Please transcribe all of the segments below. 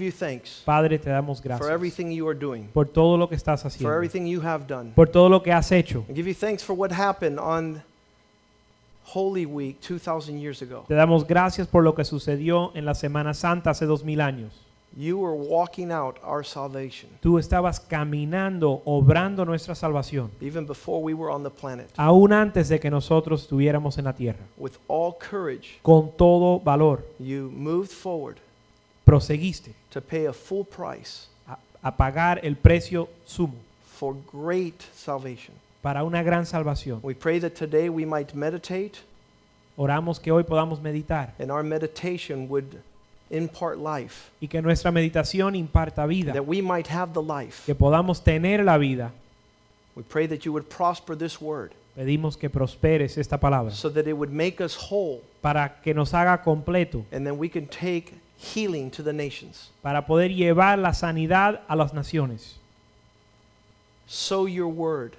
Give you thanks Padre, te damos for gracias everything you are doing, por todo lo que estás for haciendo, everything you have done. por todo lo que has hecho. I give you thanks for what happened on Holy Week 2,000 years ago. Te damos gracias por lo que sucedió en la Semana Santa hace dos mil años. You were walking out our salvation Tú estabas caminando, obrando nuestra salvación, even before we were on the planet aún antes de que nosotros estuviéramos en la tierra. with all courage. Con todo valor, You moved forward proseguiste to pay a full price a, a pagar el precio sumo for great salvation. para una gran salvación. We pray that today we might meditate Oramos que hoy podamos meditar and our meditation would impart life, y que nuestra meditación imparta vida, that we might have the life. que podamos tener la vida. We pray that you would prosper this word Pedimos que prosperes esta palabra so that it would make us whole para que nos haga completo, and then we can take healing to the nations. para poder llevar la sanidad a las naciones. Sow your word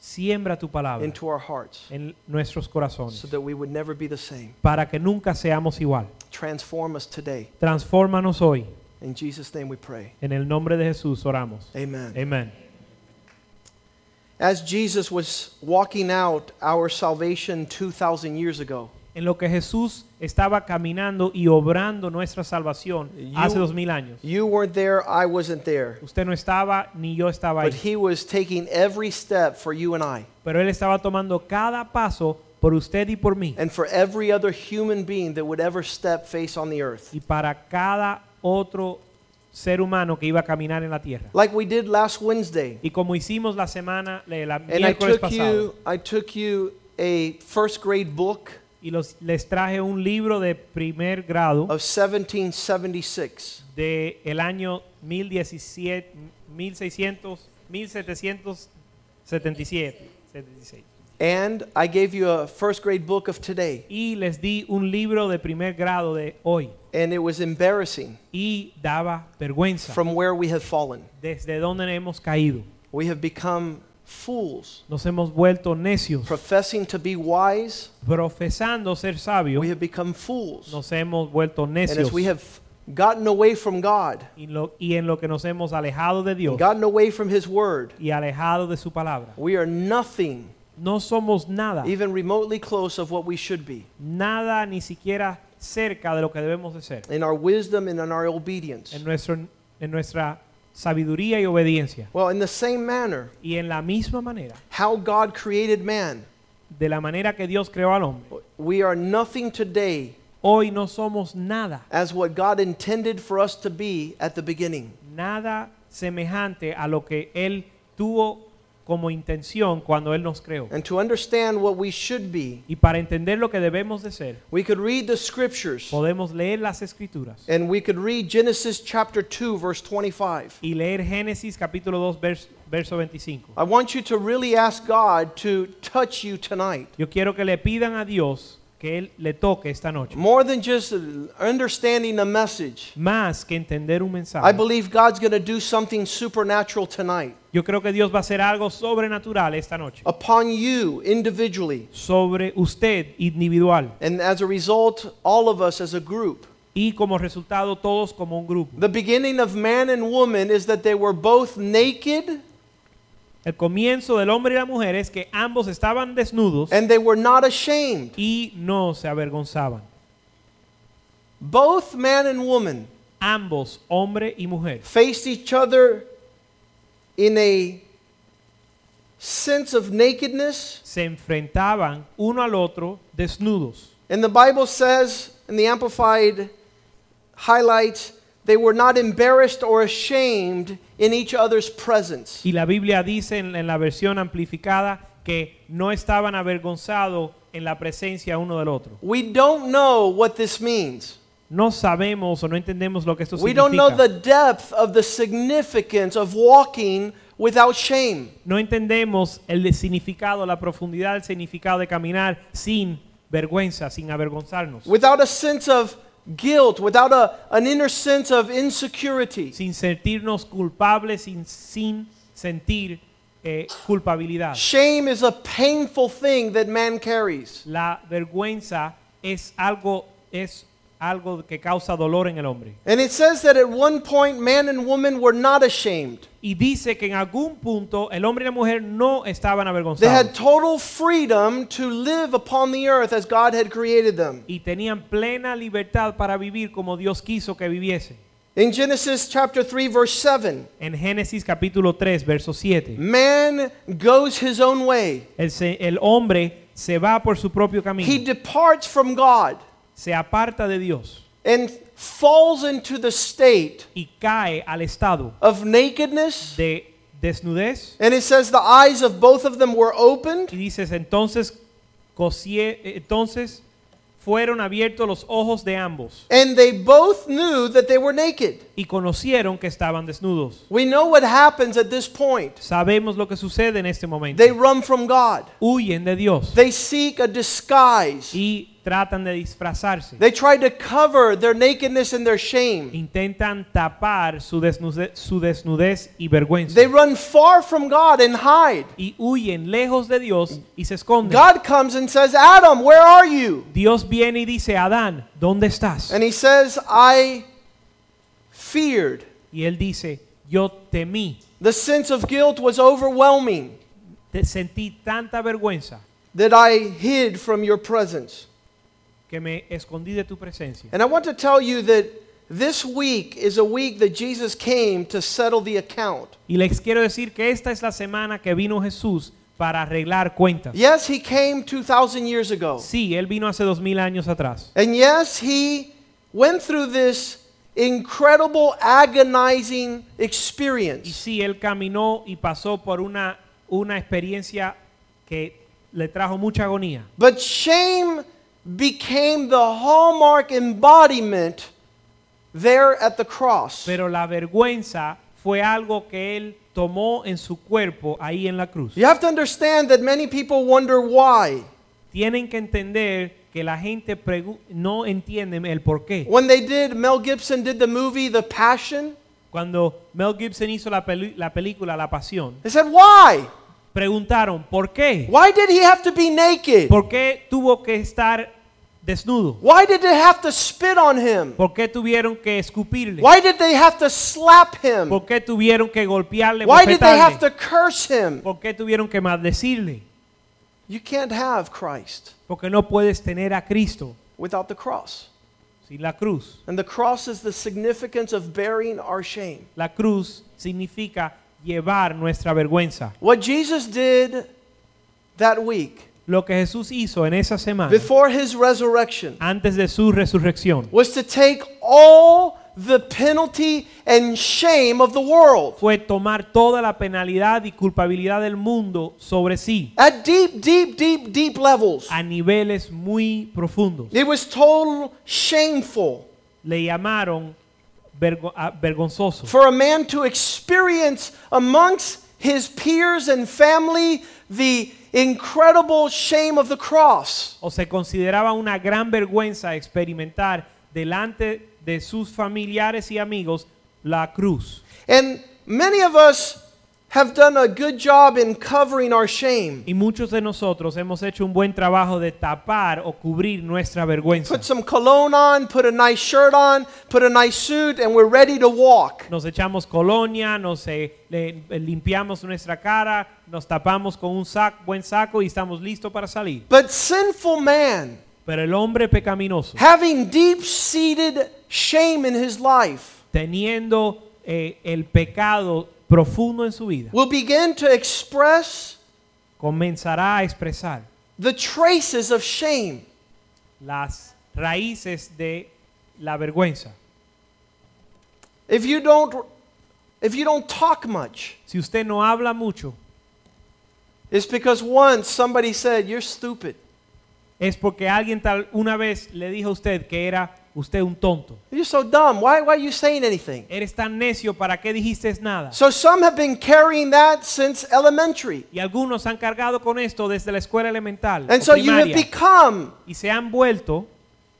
Siembra tu palabra into our hearts en nuestros corazones so that we would never be the same. para que nunca seamos igual. Transform us today. Transfórmanos hoy. In Jesus' name we pray. En el nombre de Jesús oramos. Amen. Amén. As Jesus was walking out our salvation 2,000 years ago, En lo que Jesús estaba caminando y obrando nuestra salvación hace dos mil años. you weren't there, I wasn't there. Usted no estaba ni yo estaba But ahí. he was taking every step for you and I Pero Él estaba tomando cada paso por usted y por mí. and for every other human being that would ever step face on the earth. Y para cada otro ser humano que iba a caminar en la tierra. Like we did last Wednesday. Y como hicimos la semana, la la And I miércoles took pasado, you I took you a first grade book y los, les traje un libro de primer grado of 1776. de el año 1017, 1600, 1777, 76. And I gave you a first grade book of today. Y les di un libro de primer grado de hoy And it was embarrassing y daba vergüenza from where we have fallen. desde donde hemos caído. We have become fools, Nos hemos vuelto necios, professing to be wise. profesando ser sabios, We have become fools. nos hemos vuelto And as we have gotten away from God, y, lo- y en lo que nos hemos alejado de Dios gotten away from His Word, y alejado de su palabra. we are nothing No somos nada, even remotely close of what we should be nada ni siquiera cerca de lo que debemos de ser. in our wisdom and in our obedience. En, nuestro, en nuestra sabiduría y obediencia. Well, in the same manner, Y en la misma manera, how God created man, de la manera que Dios creó al hombre, we are nothing today hoy no somos nada, as what God intended for us to be at the beginning. nada semejante a lo que Él tuvo como intención cuando Él nos creó. And to understand what we should be, Y para entender lo que debemos de ser, we could read the scriptures podemos leer las escrituras and we could read Genesis chapter 2, verse 25. y leer Génesis capítulo 2 vers- verso 25. I want you to really ask God to touch you tonight. Yo quiero que le pidan a Dios que Él le toque esta noche. More than just understanding the message. Más que entender un I believe God's going to do something supernatural tonight Yo creo que Dios va a hacer algo sobrenatural esta noche. upon you individually. Sobre usted individual. And as a result, all of us as a group. Y como resultado todos como un grupo. The beginning of man and woman is that they were both naked El comienzo del hombre y la mujer es que ambos estaban desnudos and they were not ashamed. y no se avergonzaban. Both man and woman Ambos, hombre y mujer, faced each other in a sense of nakedness. se enfrentaban uno al otro desnudos. And the Bible says, in the Amplified highlights, they were not embarrassed or ashamed in each other's presence. Y la Biblia dice en, en la versión amplificada que no estaban avergonzados en la presencia uno del otro. We don't know what this means. No sabemos o no entendemos lo que esto We don't know the significa. depth of the significance of walking without shame. No entendemos el significado, la profundidad del significado de caminar sin vergüenza, sin avergonzarnos, without a sense of guilt, without a, an inner sense of insecurity. sin sentirnos culpables, sin, sin sentir eh, culpabilidad. Shame is a painful thing that man carries. La vergüenza es algo, es algo que causa dolor en el hombre. And it says that at one point, man and woman were not ashamed. Y dice que en algún punto el hombre y la mujer no estaban They avergonzados. had total freedom to live upon the earth as God had created them. y tenían plena libertad para vivir como Dios quiso que viviesen. In Genesis chapter 3, verse 7, En Génesis capítulo 3, verso 7, man goes his own way. el, se- el hombre se va por su propio He camino, departs from God se aparta de Dios and falls into the state y cae al estado of nakedness. de desnudez. And it says the eyes of both of them were opened. Y dices, entonces, cosie- entonces fueron abiertos los ojos de ambos And they both knew that they were naked. y conocieron que estaban desnudos. We know what happens at this point. Sabemos lo que sucede en este momento. They run from God. Huyen de Dios They seek a disguise. y tratan de disfrazarse. They try to cover their nakedness and their shame. intentan tapar su desnudez, su desnudez y vergüenza. They run far from God and hide. y huyen lejos de Dios y se esconden. God comes and says, Adam, where are you? Dios viene y dice, Adán, ¿dónde estás? And he says, I feared. Y él dice, yo temí, The sense of guilt was overwhelming te sentí tanta vergüenza that I hid from your presence. Que me escondí de tu presencia. And I want to tell you that this week is a week that Jesus came to settle the account. Y les quiero decir que esta es la semana que vino Jesús para arreglar cuentas. Yes, he came 2,000 years ago. Sí, él vino hace dos mil años atrás. And yes, he went through this incredible, agonizing Y experience. sí, él caminó y pasó por una, una experiencia que le trajo mucha agonía. But shame became the hallmark embodiment there at the cross. Pero la vergüenza fue algo que él tomó en su cuerpo ahí en la cruz. You have to understand that many people wonder why. Tienen que entender que la gente no entiende el por qué. When they did, Mel Gibson did the movie The Passion, Cuando Mel Gibson hizo la, peli- la película La Pasión, they said, Why? preguntaron, ¿por qué? Why did he have to be naked? ¿Por qué tuvo que estar desnudo? Why did they have to spit on him? ¿Por qué tuvieron que escupirle? Why did they have to slap him? ¿Por qué tuvieron que golpearle, Why did they have to curse him? ¿Por qué tuvieron que maldecirle? You can't have Christ Porque no puedes tener a Cristo without the cross. sin la cruz. And the cross is the significance of bearing our shame. La cruz significa llevar nuestra vergüenza. What Jesus did that week Lo que Jesús hizo en esa semana, before his resurrection antes de su resurrección, was to take all the penalty and shame of the world fue tomar toda la penalidad y culpabilidad del mundo sobre sí at deep, deep, deep, deep levels. a niveles muy profundos. It was total shameful Le llamaron vergo- ah, vergonzoso. for a man to experience amongst his peers and family the incredible shame of the cross. O se consideraba una gran vergüenza experimentar delante de sus familiares y amigos la cruz. And many of us have done a good job in covering our shame. Y muchos de nosotros hemos hecho un buen trabajo de tapar o cubrir nuestra vergüenza. Put some cologne on, put a nice shirt on, put a nice suit, and we're ready to walk. Nos echamos colonia, nos eh, le- eh, limpiamos nuestra cara, nos tapamos con un sac- buen saco y estamos listos para salir. But sinful man, Pero el hombre pecaminoso, having deep seated shame in his life, teniendo eh, el pecado profundo en su vida, will begin to express comenzará a expresar the traces of shame. las raíces de la vergüenza. If you don't if you don't talk much, Si usted no habla mucho, it's because once somebody said you're stupid. es porque alguien tal una vez le dijo a usted que era usted es un tonto. You're so dumb. Why, why are you saying anything? Eres tan necio, ¿para qué dijiste nada? So some have been carrying that since elementary. Y algunos han cargado con esto desde la escuela elemental And o so you have become, y se han vuelto,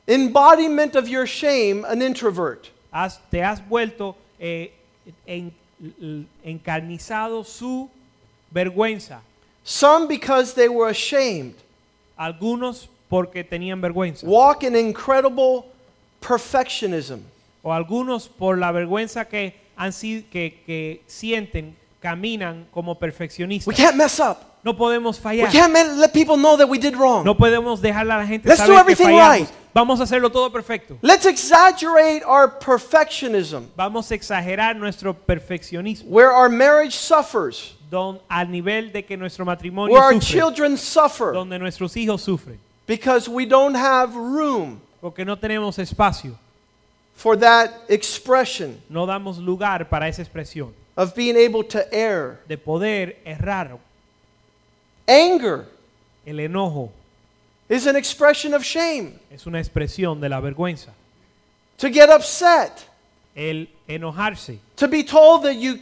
embodiment of your shame, an introvert. has- te has vuelto eh, en- encarnizado su vergüenza. Some because they were ashamed. Algunos porque tenían vergüenza. Walk in incredible perfectionism. O algunos por la vergüenza que, han que, que sienten, caminan como We perfeccionistas. can't mess up. No podemos We fallar. can't ma- let people know that we did wrong. No podemos dejarle a la gente Let's do saber que everything fallamos. right. Vamos a hacerlo todo perfecto. Let's exaggerate our perfectionism, Vamos a exagerar nuestro perfeccionismo where our marriage suffers, don, al nivel de que nuestro matrimonio where our sufre, children suffer, donde nuestros hijos sufren, because we don't have room porque no tenemos espacio, for that expression no damos lugar para esa expresión of being able to err. de poder errar. Anger El enojo is an expression of shame. es una expresión de la vergüenza. To get upset, El enojarse, to be told that you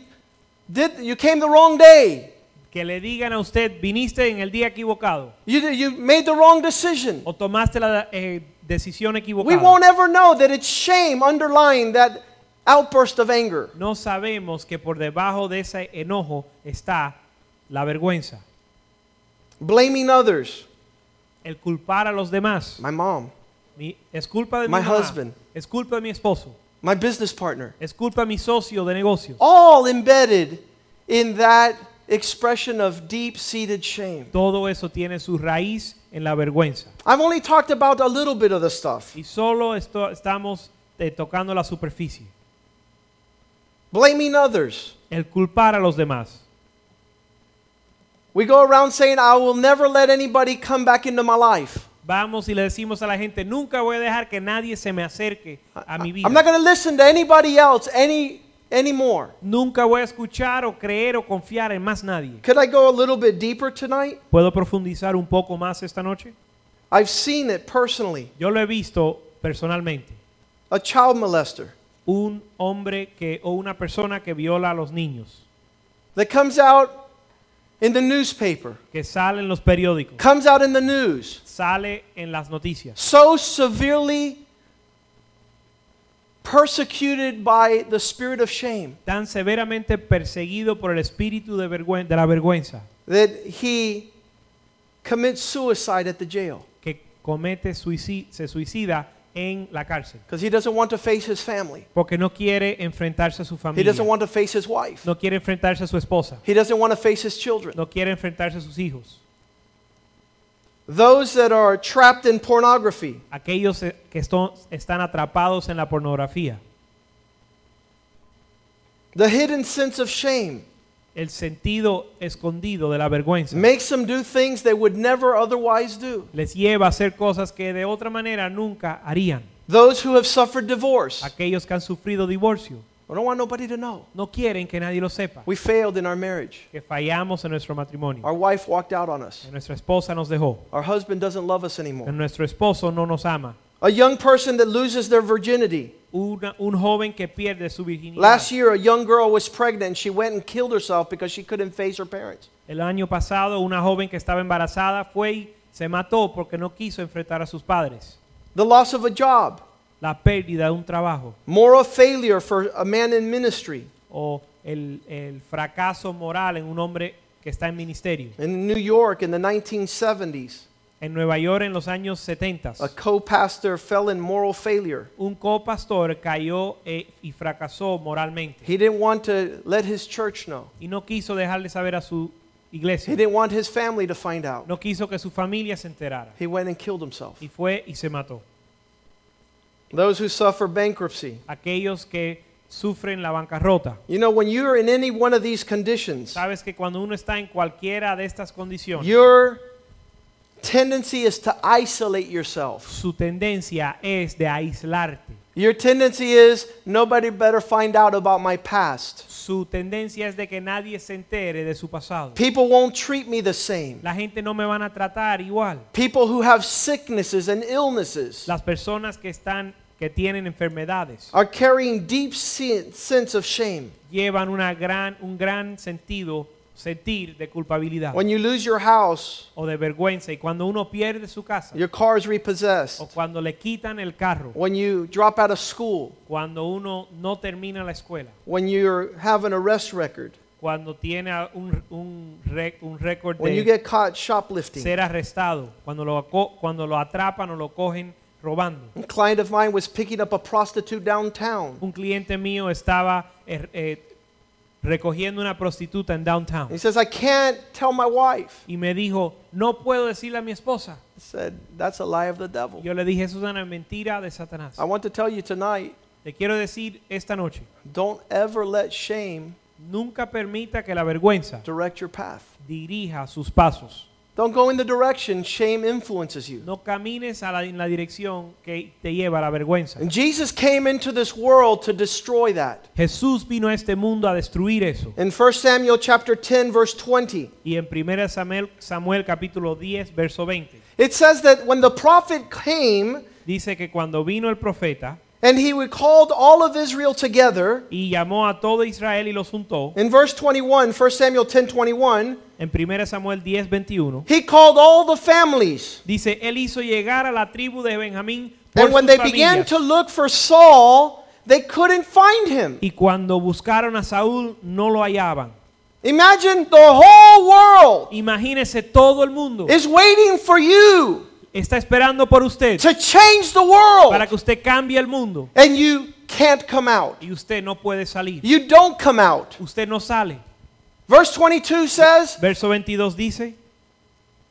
did you came the wrong day, que le digan a usted, viniste en el día equivocado you you made the wrong decision. o tomaste la eh, decisión We equivocada. won't ever know that it's shame underlying that outburst of anger. No sabemos que por debajo de ese enojo está la vergüenza, Blaming others. el culpar a los demás. My mom, Mi- es culpa de mi My mamá, husband. es culpa de mi esposo, my business partner. es culpa de mi socio de negocios. All embedded in that expression of deep-seated shame. Todo eso tiene su raíz en la vergüenza. I've only talked about a little bit of the stuff. Y solo esto, estamos eh, tocando la superficie. Blaming others. El culpar a los demás. We go around saying, I will never let anybody come back into my life. Vamos y le decimos a la gente, nunca voy a dejar que nadie se me acerque a mi vida. I'm not going to listen to anybody else any anymore. Nunca voy a escuchar o creer o confiar en más nadie. Could I go a little bit deeper tonight? ¿Puedo profundizar un poco más esta noche? I've seen it personally. Yo lo he visto personalmente. A child molester Un hombre que o una persona que viola a los niños, that comes out in the newspaper, que sale en los periódicos, comes out in the news, sale en las noticias, so severely persecuted by the spirit of shame tan severamente perseguido por el espíritu de, vergüen- de la vergüenza, that he commits suicide at the jail que comete suici- se suicida en la cárcel, because he doesn't want to face his family. porque no quiere enfrentarse a su He doesn't want to face his wife. no quiere enfrentarse a su esposa, He doesn't want to face his children. no quiere enfrentarse a sus hijos. Those that are trapped in pornography, Aquellos eh, que están atrapados en la pornografía, the hidden sense of shame. El sentido escondido de la vergüenza, makes them do things they would never otherwise do. les lleva a hacer cosas que de otra manera nunca harían. Those who have suffered divorce, Aquellos que han sufrido divorcio I don't want nobody to know. no quieren que nadie lo sepa, We failed in our marriage. que fallamos en nuestro matrimonio, Our wife walked out on us. que nuestra esposa nos dejó, Our husband doesn't love us que anymore. nuestro esposo no nos ama, A young person that loses their virginity. Una- un joven que pierde su virginidad. Last year, a young girl was pregnant and she went and killed herself because she couldn't face her parents. El año pasado una joven que estaba embarazada fue y se mató porque no quiso enfrentar a sus padres. The loss of a job, La pérdida de un trabajo moral failure for a man in ministry. o el, el fracaso moral en un hombre que está en ministerio. In New York in the 1970s, En Nueva York en los años 70, a co pastor fell in moral failure. un copastor cayó eh, y fracasó moralmente He didn't want to let his church know, y no quiso dejarle saber a su he iglesia. didn't want his family to find out. No quiso que su familia se enterara He went and killed himself. y fue y se mató. Those who suffer bankruptcy. Aquellos que sufren la bancarrota. You know, when you're in any one of these conditions, Sabes que cuando uno está en cualquiera de estas condiciones, your tendency is to isolate yourself. su tendencia es de aislarte. Your tendency is nobody better find out about my past. Su tendencia es de que nadie se entere de su pasado. People won't treat me the same. La gente no me van a tratar igual. People who have sicknesses and illnesses, Las personas que están que tienen enfermedades are carrying deep sen- sense of shame. llevan una gran, un gran sentido, sentir de culpabilidad When you lose your house, o de vergüenza. Y cuando uno pierde su casa your car is o repossessed. cuando le quitan el carro, When you drop out of school, cuando uno no termina la escuela, when you have an arrest record, cuando tiene a- un, un, rec- un récord when you de get caught shoplifting. ser arrestado, cuando lo, aco- cuando lo atrapan o lo cogen robando. A client of mine was picking up a prostitute downtown. Un cliente mío estaba eh, eh, recogiendo una prostituta en downtown He says, I can't tell my wife. y me dijo, no puedo decirle a mi esposa. I said, That's a lie of the devil. Yo le dije, eso es una mentira de Satanás. I want to tell you tonight Le quiero decir esta noche, don't ever let shame nunca permita que la vergüenza direct your path. dirija sus pasos. Don't go in the direction shame influences you. No camines a la, en la dirección que te lleva a la vergüenza. And Jesus came into this world to destroy that. Jesús vino a este mundo a destruir eso. In 1 Samuel chapter 10 verse 20, Y en 1 Samuel, Samuel capítulo 10, verso 20, it says that when the prophet came dice que cuando vino el profeta and he called all of Israel together, y llamó a todo Israel y los juntó, in verse 21, 1 Samuel 10 21, en 1 Samuel 10, 21, he called all the families. dice, él hizo llegar a la tribu de Benjamín And when sus they began familias. to look for Saul, they couldn't find him. Y cuando buscaron a Saúl, no lo hallaban. Imagine the whole world Imagínese todo el mundo is waiting for you está esperando por usted to change the para world, que usted cambie el mundo and you can't come out. y usted no puede salir. You don't come out. Usted no sale. Verse 22 says, Verso 22 dice,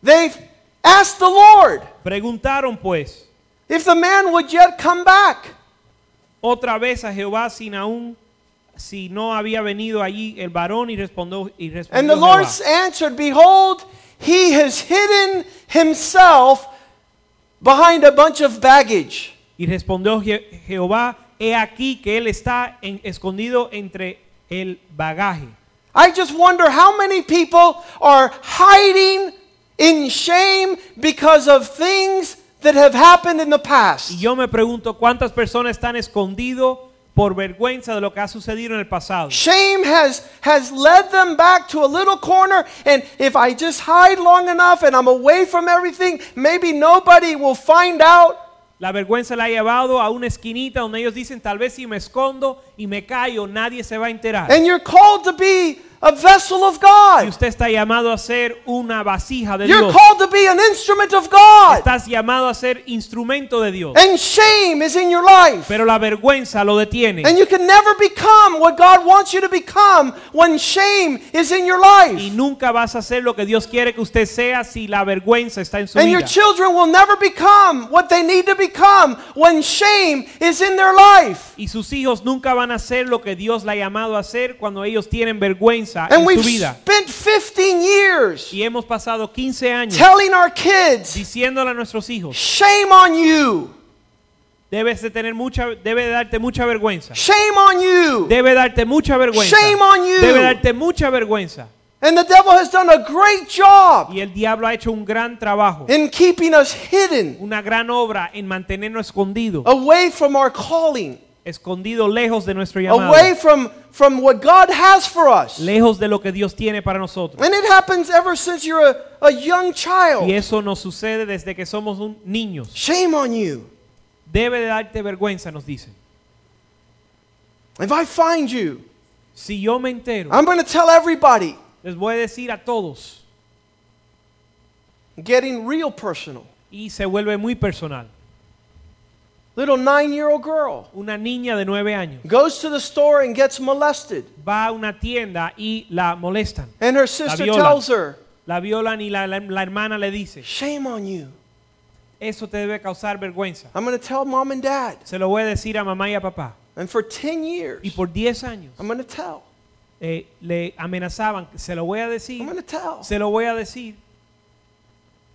They've asked the Lord preguntaron pues if the man would yet come back. otra vez a Jehová sin aún si no había venido allí el varón y respondió y And respondió the Lord answered, Behold, he has hidden himself behind a bunch of baggage. y respondió Je- Jehová he aquí que él está en- escondido entre el bagaje I just wonder how many people are hiding in shame because of things that have happened in the past. y yo me pregunto cuántas personas están escondidos por vergüenza de lo que ha sucedido en el pasado Shame has, has led them back to a little corner, and if I just hide long enough and I'm away from everything, maybe nobody will find out. La vergüenza la ha llevado a una esquinita donde ellos dicen, tal vez si me escondo y me callo, nadie se va a enterar. And you're called to be a vessel of Y God. usted está llamado a ser una vasija de You're Dios. called to be an instrument of God. Estás llamado a ser instrumento de Dios. And shame is in your life. Pero la vergüenza lo detiene. And you can never become what God wants you to become when shame is in your Y life. nunca vas a ser lo que Dios quiere que usted sea si la vergüenza está en su And your vida. children will never become what they need to become when shame is in their life. Y sus hijos nunca van a ser lo que Dios la ha llamado a ser cuando ellos tienen vergüenza And en we've su vida. spent 15 years Y hemos pasado 15 años telling our kids, diciéndole a nuestros hijos, shame on you, debes de tener mucha, debe de darte mucha vergüenza. shame on you. Debe darte mucha vergüenza. Shame on you. Debe darte mucha vergüenza. And the devil has done a great job Y el diablo ha hecho un gran trabajo, in keeping us hidden una gran obra en mantenernos escondidos, away from our calling, escondidos lejos de nuestro llamado, away from, from what God has for us. lejos de lo que Dios tiene para nosotros. And it happens ever since you're a, a young child. Y eso nos sucede desde que somos un- niños. Shame on you. Debe de darte vergüenza, nos dicen. If I find you, Si yo me entero, I'm going to tell everybody. les voy a decir a todos Getting real personal. y se vuelve muy personal. Little nine year old girl Una niña de nueve años goes to the store and gets molested. va a una tienda y la molestan, And her sister tells her, la violan y la, la- la hermana le dice, Shame on you. eso te debe causar vergüenza. I'm going to tell mom and dad. Se lo voy a decir a mamá y a papá. And for 10 years, Y por 10 años I'm going to tell. eh, le amenazaban, se lo voy a I'm going to tell. se lo voy a decir,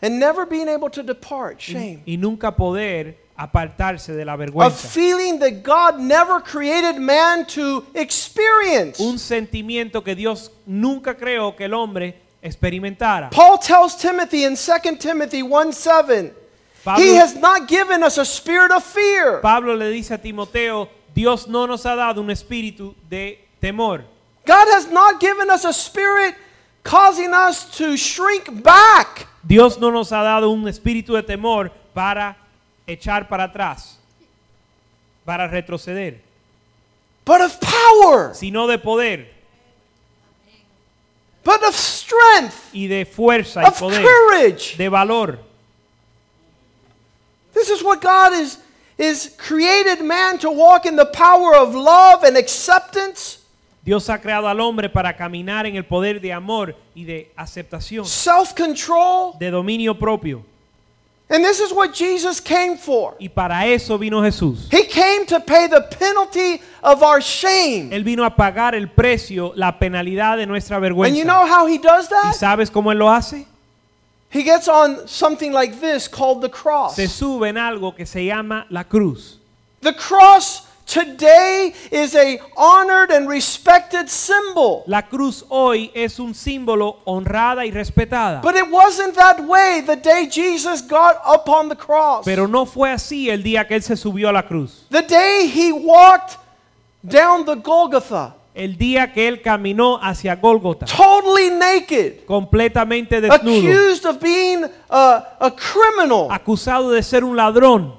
And never being able to depart. y, Shame. y nunca poder apartarse de la A vergüenza. feeling that God never created man to experience. Un sentimiento que Dios nunca creó que el hombre experimentara. Paul tells Timothy in 2 Timothy 1 7, Pablo- He has not given us a spirit of fear. Pablo le dice a Timoteo, Dios no nos ha dado un espíritu de temor. God has not given us a spirit causing us to shrink back. Dios no nos ha dado un espíritu de temor para echar para atrás, para retroceder, but of power, sino de poder. But of strength, y de fuerza y of poder, courage. de valor. This is what God is is created man to walk in the power of love and acceptance, Dios ha creado al hombre para caminar en el poder de amor y de aceptación, self-control, de dominio propio. And this is what Jesus came for. Y para eso vino Jesús. He came to pay the penalty of our shame. Él vino a pagar el precio, la penalidad de nuestra vergüenza. And you know how he does ¿Y that? sabes cómo Él lo hace? He gets on something like this called the cross. Se sube en algo que se llama la cruz. The cross today is a honored and respected symbol. La cruz hoy es un símbolo honrada y respetada. But it wasn't that way the day Jesus got up on the cross. Pero no fue así el día que Él se subió a la cruz. The day he walked down the Golgotha, El día que Él caminó hacia Golgotha. totally naked, completamente desnudo, accused of being a, a criminal, acusado de ser un ladrón,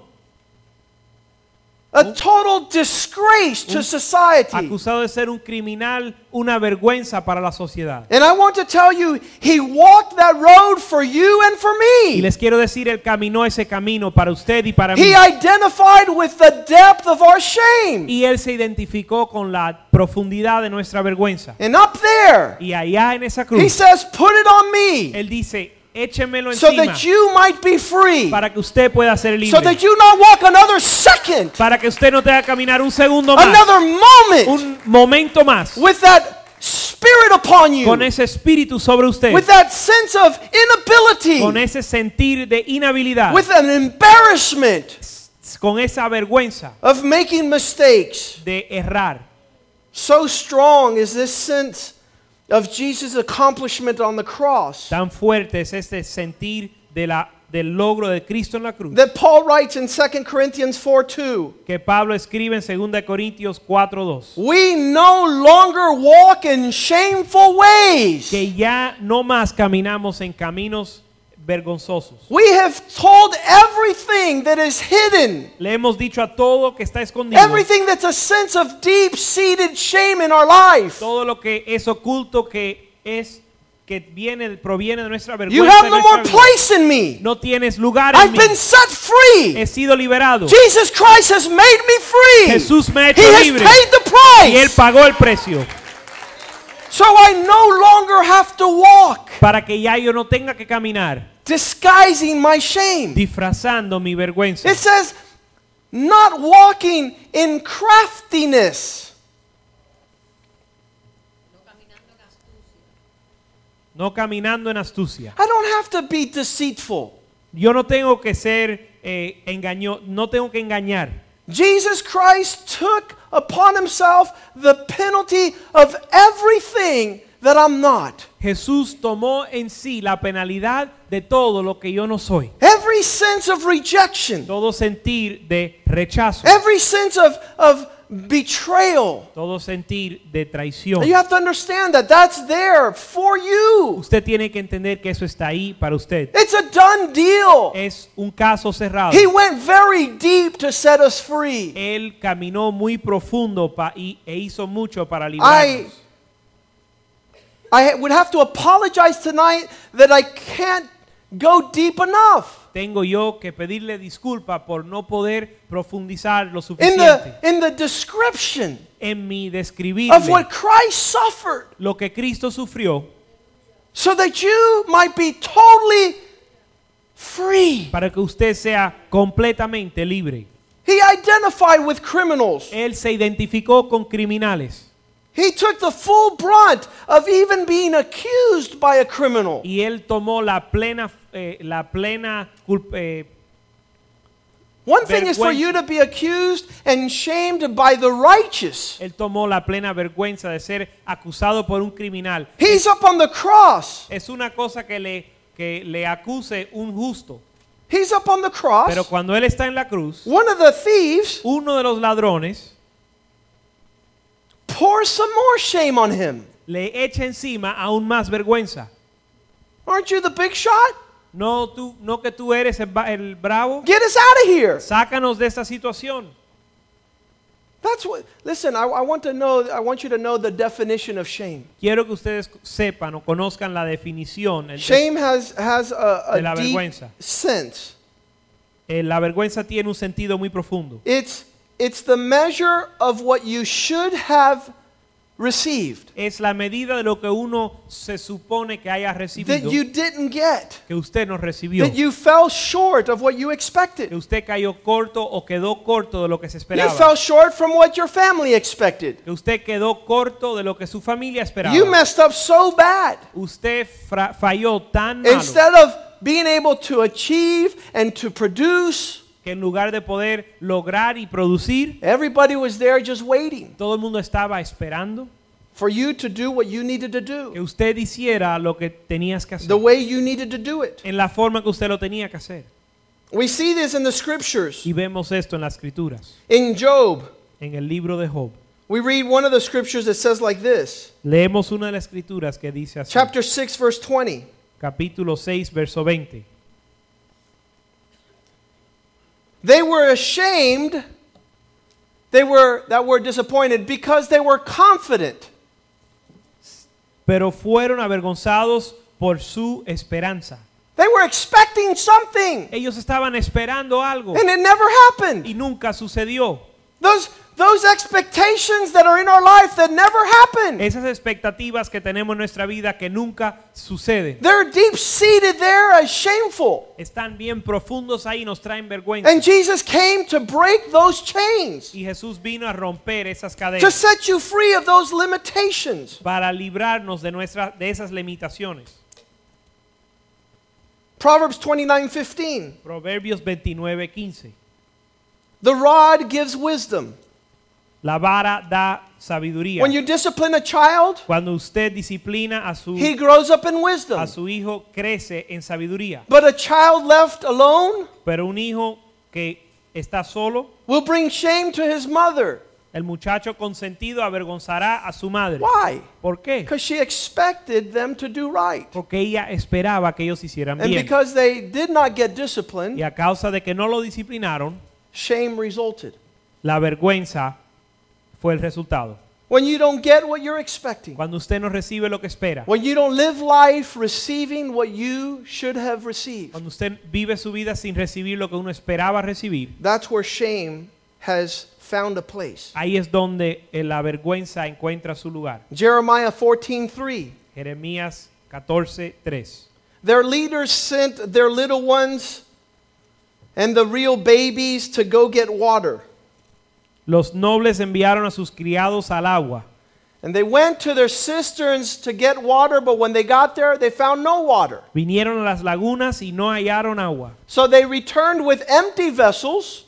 a total disgrace to society. acusado de ser un criminal, una vergüenza para la sociedad. And I want to tell you, he walked that road for you and for Y me. les quiero decir, Él caminó ese camino para usted y para mí. He identified with the depth of our shame. Y Él se identificó con la profundidad de nuestra vergüenza. And up there, Y allá en esa he cruz, says, Put it on me Él dice, échemelo so encima that you might be free, para que usted pueda ser so libre. that you not walk another second, Para que usted no tenga que caminar un segundo más, another moment un momento más, with that spirit upon you, con ese espíritu sobre usted, with that sense of inability, con ese sentir de inhabilidad, with an embarrassment con esa vergüenza of making mistakes. de errar. So strong is this sense of Jesus' accomplishment on the cross Tan fuerte es este sentir de la, del logro de Cristo en la cruz that Paul writes in 2 Corinthians 4 2. que Pablo escribe en 2 Corintios 4:2. We no longer walk in shameful ways. Que ya no más caminamos en caminos vergonzosos. We have told everything that is hidden, Le hemos dicho a todo que está escondido, everything that's a sense of deep seated shame in our life. todo lo que es oculto que es que viene proviene de nuestra You have no more place in me. No tienes lugar en I've mí. been set free. He sido liberado. Jesus Christ has made me free. Jesús me ha hecho He has paid the Y él price. pagó el precio So I no longer have to walk para que ya yo no tenga que caminar disguising my shame. disfrazando mi vergüenza. It says, not walking in craftiness. No caminando en astucia. I don't have to be deceitful. Yo no tengo que ser eh, engaño, no tengo que engañar. Jesus Christ took upon himself the penalty of everything that I'm not. Jesús tomó en sí la penalidad de todo lo que yo no soy. Every sense of rejection, Todo sentir de rechazo. every sense of, of betrayal. Todo sentir de traición. You have to understand that that's there for you. Usted tiene que entender que eso está ahí para usted. It's a done deal. Es un caso cerrado. He went very deep to set us free. Él caminó muy profundo pa- y, e hizo mucho para I. I would have to apologize tonight that I can't go deep enough. Tengo yo que pedirle disculpa por no poder profundizar lo In suficiente the, in the description en mi of describirle what Christ suffered lo que Cristo sufrió so that you might be totally free. para que usted sea completamente libre. He identified with criminals. Él se identificó con criminales He took the full brunt of even being accused by a criminal. y él tomó la plena eh, la plena culp- eh, One thing is for you to be accused and shamed by the righteous. él tomó la plena vergüenza de ser acusado por un criminal. He's up on the cross. Es una cosa que le que le acuse un justo He's up on the cross. Pero cuando él está en la cruz, One of the thieves uno de los ladrones pours some more shame on him. le echa encima aún más vergüenza. Aren't you the big shot? No, tú, no que tú eres el, el bravo. Get us out of here. Sácanos de esta situación. That's what. Listen, I, I want to know. I want you to know the definition of shame. Quiero que ustedes sepan o conozcan la definición. Shame has has a, De la a deep vergüenza. sense. eh, la vergüenza tiene un sentido muy profundo. It's it's the measure of what you should have received Es la medida de lo que uno se supone que haya that recibido, you didn't get, que usted no recibió, that you fell short of what you que expected. usted cayó corto o quedó corto de lo que se You esperaba, fell short from what your family expected. que usted quedó corto de lo que su familia esperaba. You messed up so bad. Usted falló tan malo Instead of being able to achieve and to produce, que en lugar de poder lograr y producir, everybody was there just waiting todo el mundo estaba esperando for you to do what you needed to que do, usted hiciera lo que tenías que hacer, the way you needed to do it. en la forma que usted lo tenía que hacer. We see this in the scriptures. Y vemos esto en las escrituras, In Job, en el libro de Job. we read one of the scriptures that says like this Leemos una de las escrituras que dice así, chapter 6, verse 20. capítulo 6, verso 20. They were ashamed, they were that were disappointed because they were confident. Pero fueron avergonzados por su esperanza. They were expecting something Ellos estaban esperando algo and it never happened. y nunca sucedió. Those, those expectations that are in our life that never happen. Esas expectativas que tenemos en nuestra vida que nunca suceden. They're deep seated there as shameful. Están bien profundos ahí nos traen vergüenza. And Jesus came to break those chains, Y Jesús vino a romper esas cadenas. to set you free of those limitations. para librarnos de, nuestra, de esas limitaciones. Proverbs 29 15. Proverbios 29, 15. The rod gives wisdom. La vara da sabiduría. When you discipline a child, Cuando usted disciplina a su, he grows up in wisdom. a su hijo, crece en sabiduría. But a child left alone Pero un hijo que está solo, will bring shame to his mother. el muchacho consentido avergonzará a su madre. Why? ¿Por qué? Because she expected them to do right. Porque ella esperaba que ellos hicieran And bien. because they did not get disciplined, a causa de que no lo disciplinaron, shame resulted. la vergüenza fue el resultado. When you don't get what you're expecting, Cuando usted no recibe lo que espera, when you don't live life receiving what you should have received, cuando usted vive su vida sin recibir lo que uno esperaba recibir, that's where shame has found a place. ahí es donde eh, la vergüenza encuentra su lugar. Jeremiah 14:3. Jeremías 14:3. Their leaders sent their little ones and the real babies to go get water. Los nobles enviaron a sus criados al agua And they went to their cisterns to get water, but when they got there, they found no water. Vinieron a las lagunas y no hallaron agua. So they returned with empty vessels,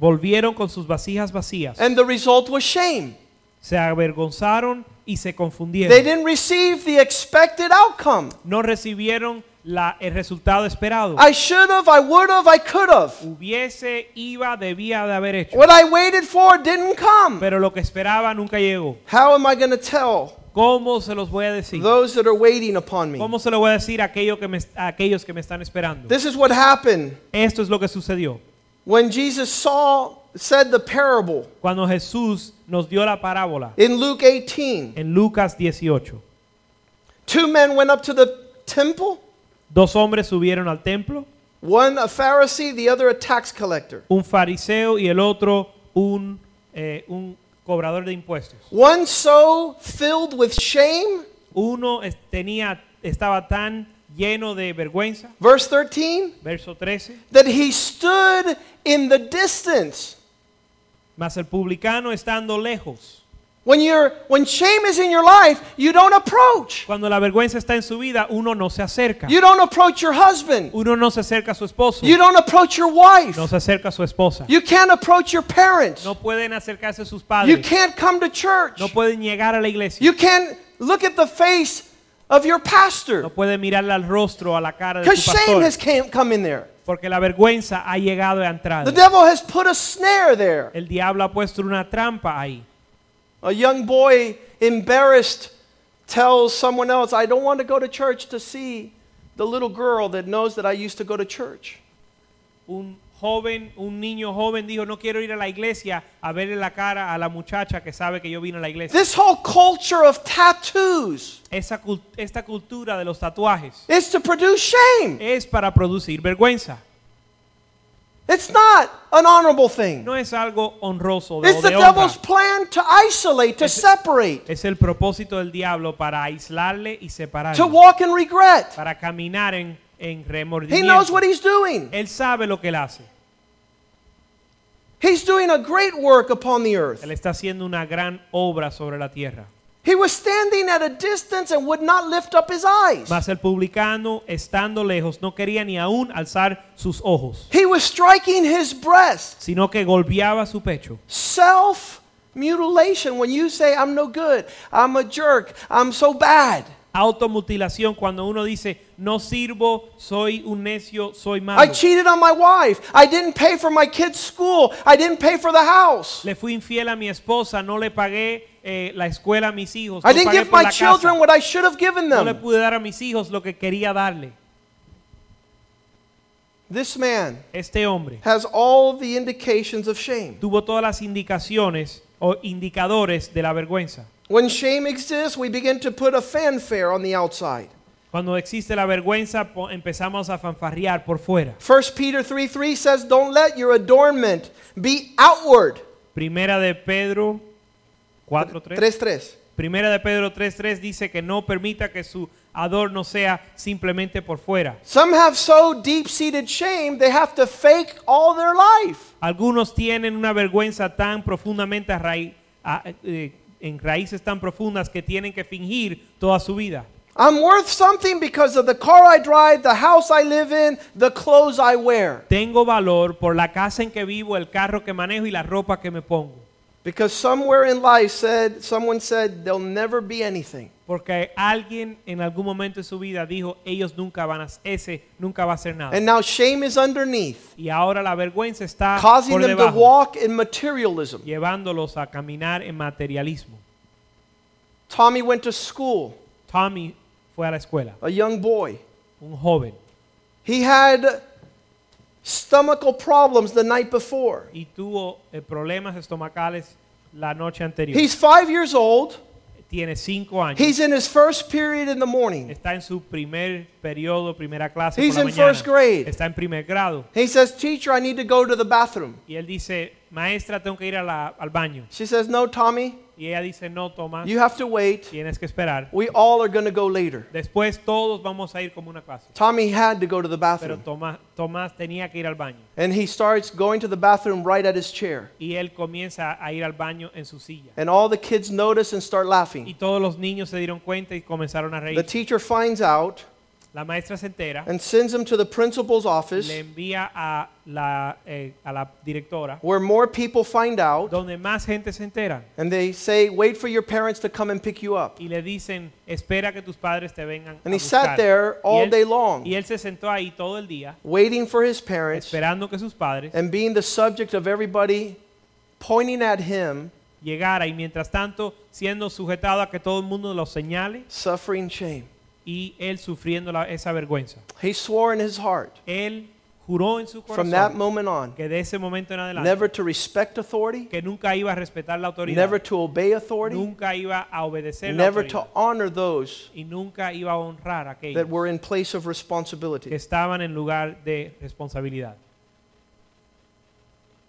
Volvieron con sus vasijas vacías. and the result was shame. Se avergonzaron y se confundieron. They didn't receive the expected outcome. No recibieron la- el resultado esperado. I should have, I would have, I could have. Hubiese, iba, debía de haber hecho. What I waited for didn't come. Pero lo que esperaba nunca llegó. How am I going to tell ¿Cómo se los voy a decir? those that are waiting upon me? ¿Cómo se lo voy a decir a, aquello que me- a aquellos que me están esperando? This is what happened Esto es lo que sucedió. when Jesus saw, said the parable Cuando Jesús nos dio la parábola in Luke 18. en Lucas 18. Two men went up to the temple, Dos hombres subieron al templo, one a Pharisee, the other a tax collector. un fariseo y el otro un, eh, un cobrador de impuestos. One so filled with shame, Uno es- tenía, estaba tan lleno de vergüenza, verse 13, verso 13, that he stood in the distance. mas el publicano estando lejos. When you're when shame is in your life, you don't approach. Cuando la vergüenza está en su vida, uno no se acerca. You don't approach your husband. Uno no se acerca a su esposo, You don't approach your wife. no se acerca a su esposa. You can't approach your parents. No pueden acercarse a sus padres. You can't come to church. No pueden llegar a la iglesia. You can't look at the face of your pastor. No pueden mirarle al rostro, a la cara de because su shame has came, come in there. Porque la vergüenza ha llegado y ha entrado. The devil has put a snare there. El diablo ha puesto una trampa ahí. A young boy, embarrassed, tells someone else, I don't want to go to church to see the little girl that knows that I used to go to church. Un joven, un niño joven dijo, no quiero ir a la iglesia a verle la cara a la muchacha que sabe que yo vine a la iglesia. This whole culture of tattoos Esa cul- esta cultura de los tatuajes is to produce shame. es para producir vergüenza. It's not an honorable thing. No es algo honroso de, It's the de devil's plan to isolate, to separate, Es el propósito del diablo para aislarle y separarle. to walk in regret. Para caminar en, en He remordimiento. knows what he's doing. Él sabe lo que él hace. He's doing a great work upon the earth. Él está haciendo una gran obra sobre la tierra. He was standing at a distance and would not lift up his eyes. Mas el publicano, estando lejos, no quería ni aún alzar sus ojos, He was striking his breast. sino que golpeaba su pecho. Self mutilation. When you say, I'm no good, I'm a jerk, I'm so bad. Automutilación cuando uno dice, no sirvo, soy un necio, soy I malo. cheated on my wife. I didn't pay for my kids' school. I didn't pay for the house. Le fui infiel a mi esposa, no le pagué eh, la escuela a mis hijos, I no didn't pagué give my children casa, what I should have given no le them. pude dar a mis hijos lo que quería darle. This man Este hombre has all the indications of shame. tuvo todas las indicaciones o indicadores de la vergüenza. When shame exists, we begin to put a fanfare on the outside. Cuando existe la vergüenza, empezamos a fanfarrear por fuera. 1 Peter 3 3 says, Don't let your adornment be outward. Primera de Pedro 4.3. 3 3. Primera de Pedro 3.3 dice que no permita que su adorno sea simplemente por fuera. Some have so deep seated shame, they have to fake all their life. Algunos tienen una vergüenza tan profundamente arrai- a- eh, en raíces tan profundas que tienen que fingir toda su vida. I'm worth something because of the car I drive, the house I live in, the clothes I wear. Tengo valor por la casa en que vivo, el carro que manejo y la ropa que me pongo. Because somewhere in life said someone said there'll never be anything. Porque alguien en algún momento de su vida dijo, ellos nunca van a, ese nunca va a hacer nada. And now shame is underneath, Y ahora la vergüenza está causing por them to debajo, walk in materialism. llevándolos a caminar en materialismo. Tommy went to school, Tommy fue a la escuela, a young boy. un joven, He had stomachal problems the night before. y tuvo eh, problemas estomacales la noche anterior. He's five years old. Tiene cinco años. He's in his first period in the morning. está en su primer periodo, primera clase He's por la in mañana. first grade. Está en primer grado. He says, Teacher, I need to go to the bathroom. Y él dice, maestra, tengo que ir a la- al baño. She says, No, Tommy, Y ella dice, no, Tomás, you have to wait. tienes que esperar. We all are going to go later. Después todos vamos a ir como una clase. Tommy had to go to the Pero bathroom. Tomás, Tomás tenía que ir al baño. And he starts going to the bathroom right at his chair. Y él comienza a ir al baño en su silla. And all the kids notice and start Y laughing. todos los niños se dieron cuenta y comenzaron a The reír. teacher finds out La maestra se entera, and sends him to the principal's office le envía a la, eh, a la directora, where more people find out. donde más gente se entera. And they say, Wait for your parents to come and pick you up. Y le dicen, espera que tus padres te vengan a And he buscar. sat there Y all él- day long, Y él se sentó ahí todo el día, waiting for his parents esperando que sus padres and being the subject of everybody pointing at him, llegara y mientras tanto siendo sujetado a que todo el mundo lo señale suffering shame. Y él sufriendo la- esa vergüenza. He swore in his heart Él juró en su from that corazón moment on que de ese momento en adelante never to respect authority, que nunca iba a respetar la autoridad, never to obey authority, nunca iba a obedecer la never to autoridad honor those y nunca iba a honrar a aquellos that were in place of que responsibility. estaban en lugar de responsabilidad.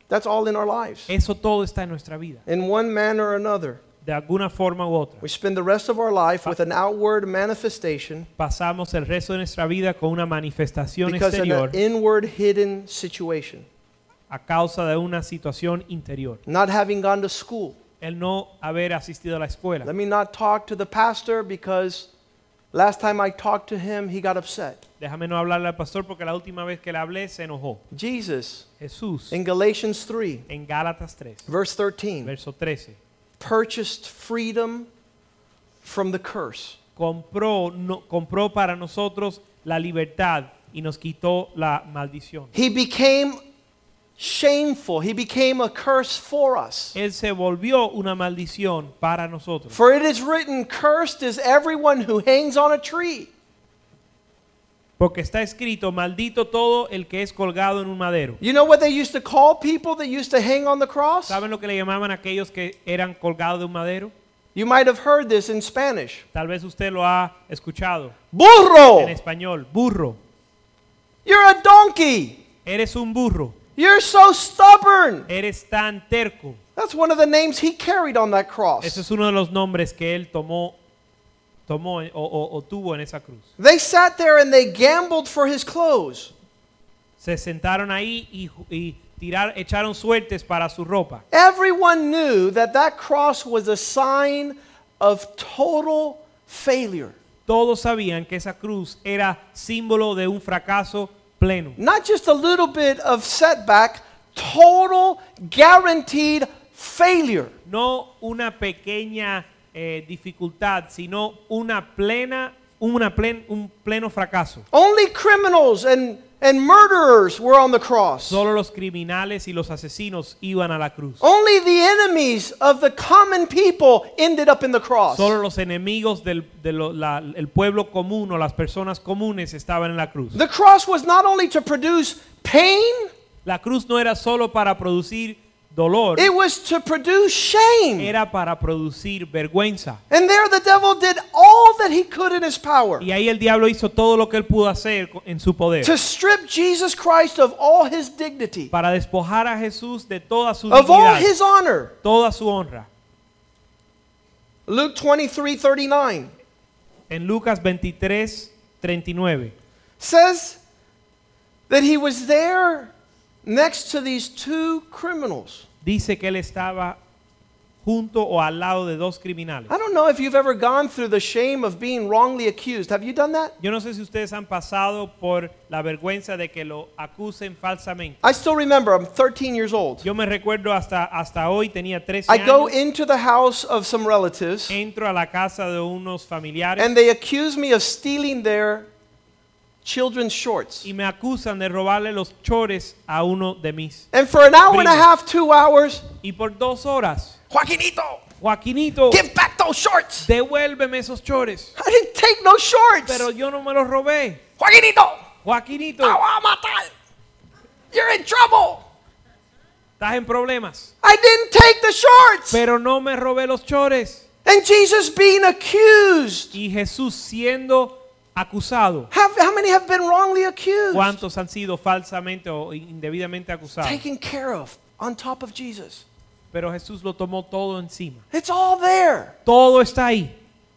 That's all in our lives. Eso todo está en nuestra vida, In one manner or another, de alguna forma u otra. we spend the rest of our life with an outward manifestation Pasamos el resto de nuestra vida con una manifestación because of exterior an inward hidden situation. a causa de una situación interior. Not having gone to school. El no haber asistido a la escuela. Let me not talk to the pastor because last time I talked to him, he got upset. Déjame no hablarle al pastor porque la última vez que le hablé se enojó. Jesus, Jesús in Galatians 3, en Gálatas 3, verse 13, verso 13, purchased freedom from the curse. compró, no- compró para nosotros la libertad y nos quitó la maldición. He became shameful. He became a curse for us. Él se volvió una maldición para nosotros. For it is written, Cursed is everyone who hangs on a tree. Porque está escrito, maldito todo el que es colgado en un madero. You know what they used to call people that used to hang on the cross? ¿Saben lo que le llamaban a aquellos que eran colgados de un madero? You might have heard this in Spanish. Tal vez usted lo ha escuchado en Burro! español. Burro. You're a donkey. Eres un burro. You're so stubborn. Eres tan terco. That's one of the names he carried on that Ese cross. es uno de los nombres que él tomó, tomó o, o- o tuvo en esa cruz. They sat there and they gambled for his clothes. Se sentaron ahí y, y tirar, echaron suertes para su ropa. Everyone knew that that cross was a sign of total failure. Todos sabían que esa cruz era símbolo de un fracaso pleno. Not just a little bit of setback, total guaranteed failure. No una pequeña eh, dificultad, sino una plena, una plen- un pleno fracaso. Only criminals and, and murderers were on the cross. Solo los criminales y los asesinos iban a la cruz. Only the enemies of the common people ended up in the cross. Solo los enemigos del de lo- la- el pueblo común o las personas comunes estaban en la cruz. The cross was not only to produce pain, La cruz no era solo para producir dolor, it was to produce shame. era para producir vergüenza. And there the devil did all that he could in his power Y ahí el diablo hizo todo lo que él pudo hacer en su poder to strip Jesus Christ of all his dignity, para despojar a Jesús de toda su of all dignidad, his honor. toda su honra. Luke 23 39 En Lucas 23, 39 says that he was there next to these two criminals. dice que él estaba junto o al lado de dos criminales. I don't know if you've ever gone through the shame of being wrongly accused. Have you done that? Yo no sé si ustedes han pasado por la vergüenza de que lo acusen falsamente. I still remember, I'm 13 years old. Yo me recuerdo hasta, hasta hoy, tenía 13 I go into the house of some relatives entro a la casa de unos familiares and they accuse me of stealing their children's shorts. y me acusan de robarle los chores a uno de mis. And for an hour and a Primos. half, two hours, Y por dos horas, Joaquinito, Joaquinito, give back those shorts. devuélveme esos chores. I didn't take no shorts. Pero yo no me los robé. Joaquinito, Joaquinito, te voy a matar. You're in trouble. estás en problemas. I didn't take the shorts. Pero no me robé los chores. And Jesus being accused. Y Jesús siendo acusado. Have, how many have been wrongly accused? ¿Cuántos han sido falsamente o indebidamente acusados? Taken care of on top of Jesus. Pero Jesús lo tomó todo encima. It's all there. Todo está ahí.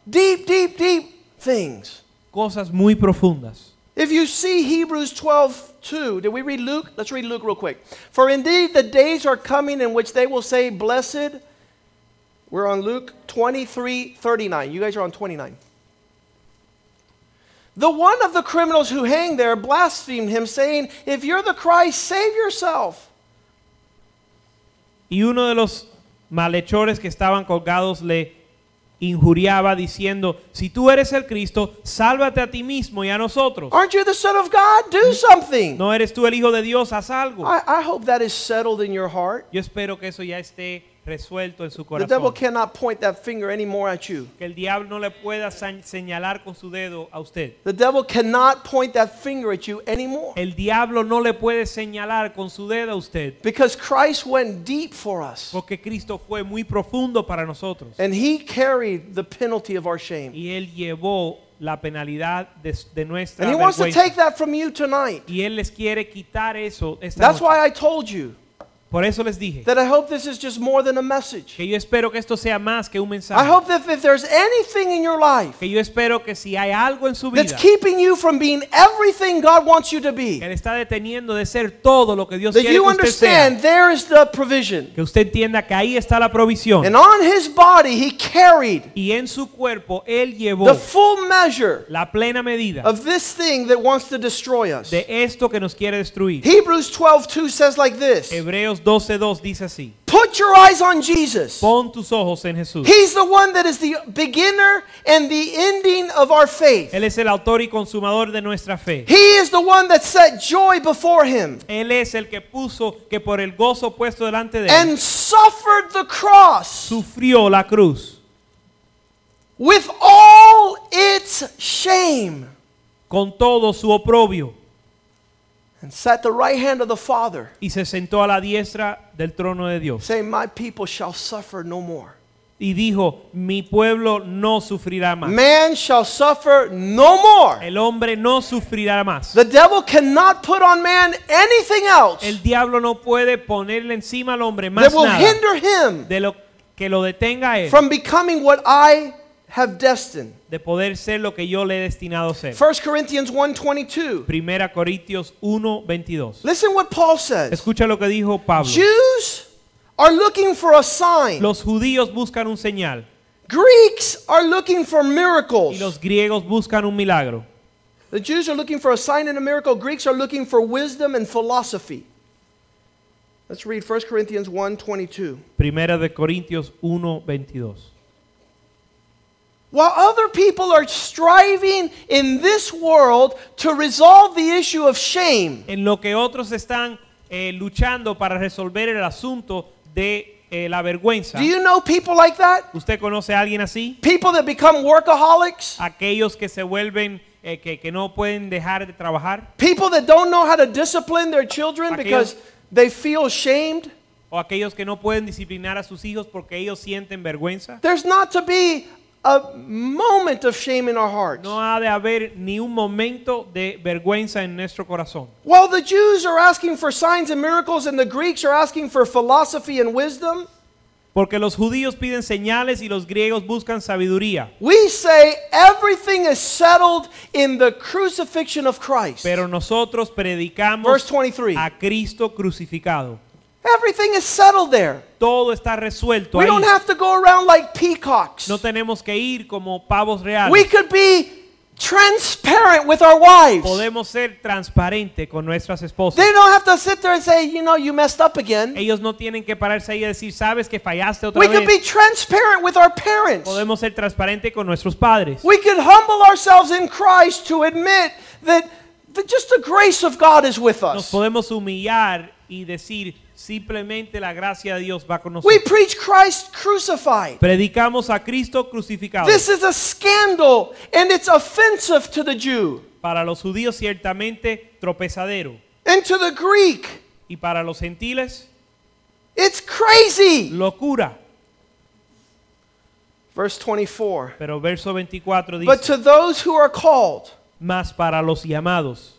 Deep, deep, deep things. Cosas muy profundas. If you see Hebrews 12, 2, did we read Luke? Let's read Luke real quick. For indeed the days are coming in which they will say, Blessed. We're on Luke 23, 39. You guys are on 29. The one of the criminals who hang there blasphemed him, saying, If you're the Christ, save yourself. Y uno de los malhechores que estaban colgados le injuriaba diciendo, si tú eres el Cristo, sálvate a ti mismo y a nosotros. Aren't you the Son of God? Do something. ¿No eres tú el Hijo de Dios? Haz algo. I, I hope that is settled in your heart. Yo espero que eso ya esté resuelto en su The devil corazón. cannot point that finger anymore at you. Que el diablo no le pueda sa- señalar con su dedo a usted. The devil cannot point that finger at you anymore. El diablo no le puede señalar con su dedo a usted. Because Christ went deep for us. Porque Cristo fue muy profundo para nosotros. And he carried the penalty of our shame. Y Él llevó la penalidad de, de nuestra And he wants to vergüenza. take that from you tonight. Y Él les quiere quitar eso esta That's noche. why I told you Por eso les dije that I hope this is just more than a message. que yo espero que esto sea más que un I hope that if there's anything in your life Que yo espero que si hay algo en su that's keeping you from being everything God wants you to be, que le está deteniendo de ser todo lo que Dios that quiere you que usted sea, understand there is the provision. que usted entienda que ahí está la provisión. And on his body, he carried Y en su cuerpo Él llevó the full measure la plena medida of this thing that wants to destroy us. de esto que nos quiere destruir. Hebrews 12:2 says like this Hebreos 12.2 dice así. Put your eyes on Jesus. Pon tus ojos en Jesús. He's the one that is the beginner and the ending of our faith. Él es el autor y consumador de nuestra fe. He is the one that set joy before him Él es el que puso que por el gozo puesto delante de él and suffered the cross sufrió la cruz with all its shame con todo su oprobio and sat at the right hand of the Father, y se sentó a la diestra del trono de Dios saying, My people shall suffer no more. y dijo, mi pueblo no sufrirá más. Man shall suffer no more. El hombre no sufrirá más. The devil cannot put on man anything else El diablo no puede ponerle encima al hombre más that will nada hinder him de lo que lo detenga a él from becoming what I have destined. De poder ser lo que yo le he destinado a ser. 1 Corinthians 1:22. Primera Corintios 1:22. Listen what Paul says. Escucha lo que dijo Pablo. Jews are looking for a sign. Los judíos buscan un señal Greeks are looking for y miracles. los griegos buscan un milagro. The Jews are looking for a sign and a miracle. Greeks are looking for wisdom and philosophy. Let's read 1 Corinthians 1:22. Primera de Corintios 1:22. While other people are striving in this world to resolve the issue of shame, En lo que otros están eh, luchando para resolver el asunto de eh, la vergüenza. do you know people like that? ¿Usted conoce a alguien así? People that become workaholics, Aquellos que se vuelven, eh, que, que no pueden dejar de trabajar. people that don't know how to discipline their children Aquellos- because they feel shamed. O aquellos que no pueden disciplinar a sus hijos porque ellos sienten vergüenza. There's not to be a moment of shame in our hearts. No ha de haber ni un momento de vergüenza en nuestro corazón. While the Jews are asking for signs and miracles and the Greeks are asking for philosophy and wisdom, Porque los judíos piden señales y los griegos buscan sabiduría. we say everything is settled in the crucifixion of Christ. Pero nosotros predicamos Verse 23. a Cristo crucificado. Everything is settled there. Todo está resuelto We ahí. don't have to go around like peacocks. No tenemos que ir como pavos reales. We could be transparent with our wives. Podemos ser transparentes con nuestras esposas. They don't have to sit there and say, you know, you messed up again. Ellos no tienen que pararse ahí y decir, sabes que fallaste otra We could be transparent with our parents. Podemos ser transparentes con nuestros padres. We could humble ourselves in Christ to admit that, that just the grace of God is with us. Nos podemos humillar y decir, simplemente la gracia de Dios va con We nosotros. preach Christ crucified. Predicamos a Cristo crucificado. This is a scandal and it's offensive to the Jew Para los judíos ciertamente tropezadero. and to the Greek. Y para los gentiles, It's crazy. locura. Verse 24. Pero verso 24 But dice, to those who are called, más para los llamados.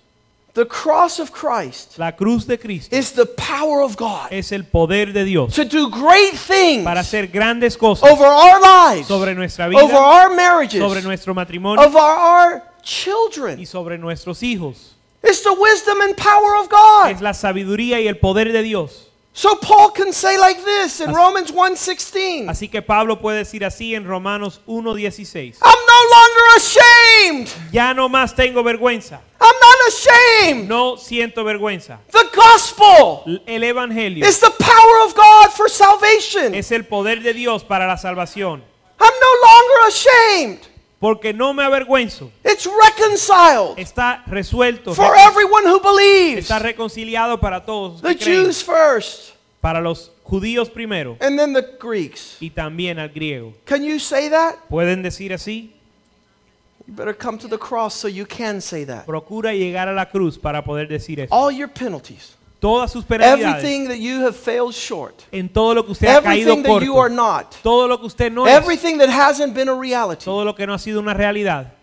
The cross of Christ La cruz de Cristo is the power of God es el poder de Dios to do great things para hacer grandes cosas over our lives, sobre nuestra vida, over our marriages, sobre nuestro matrimonio over our children. y sobre nuestros hijos. It's the wisdom and power of God. Es la sabiduría y el poder de Dios. So Paul can say like this in Así- Romans 1:16. Así que Pablo puede decir así en Romanos 1:16. I'm no longer ashamed. Ya no más tengo vergüenza. I'm not ashamed. No siento vergüenza. The gospel El evangelio is the power of God for salvation. es el poder de Dios para la salvación. I'm no longer ashamed. Porque no me avergüenzo. It's reconciled Está resuelto. for everyone who believes. Está reconciliado para todos. The. Jews first Para los judíos primero and then the Greeks. y también al griego. Can you say that? ¿Pueden decir así? You better come to the cross so you can say that. Procura llegar a la cruz para poder decir eso. All your penalties, Todas sus penalidades. everything that you have failed short, En todo lo que usted ha caído everything that you are not, Todo lo que usted no es. everything that hasn't been a reality, Todo lo que no ha sido una realidad.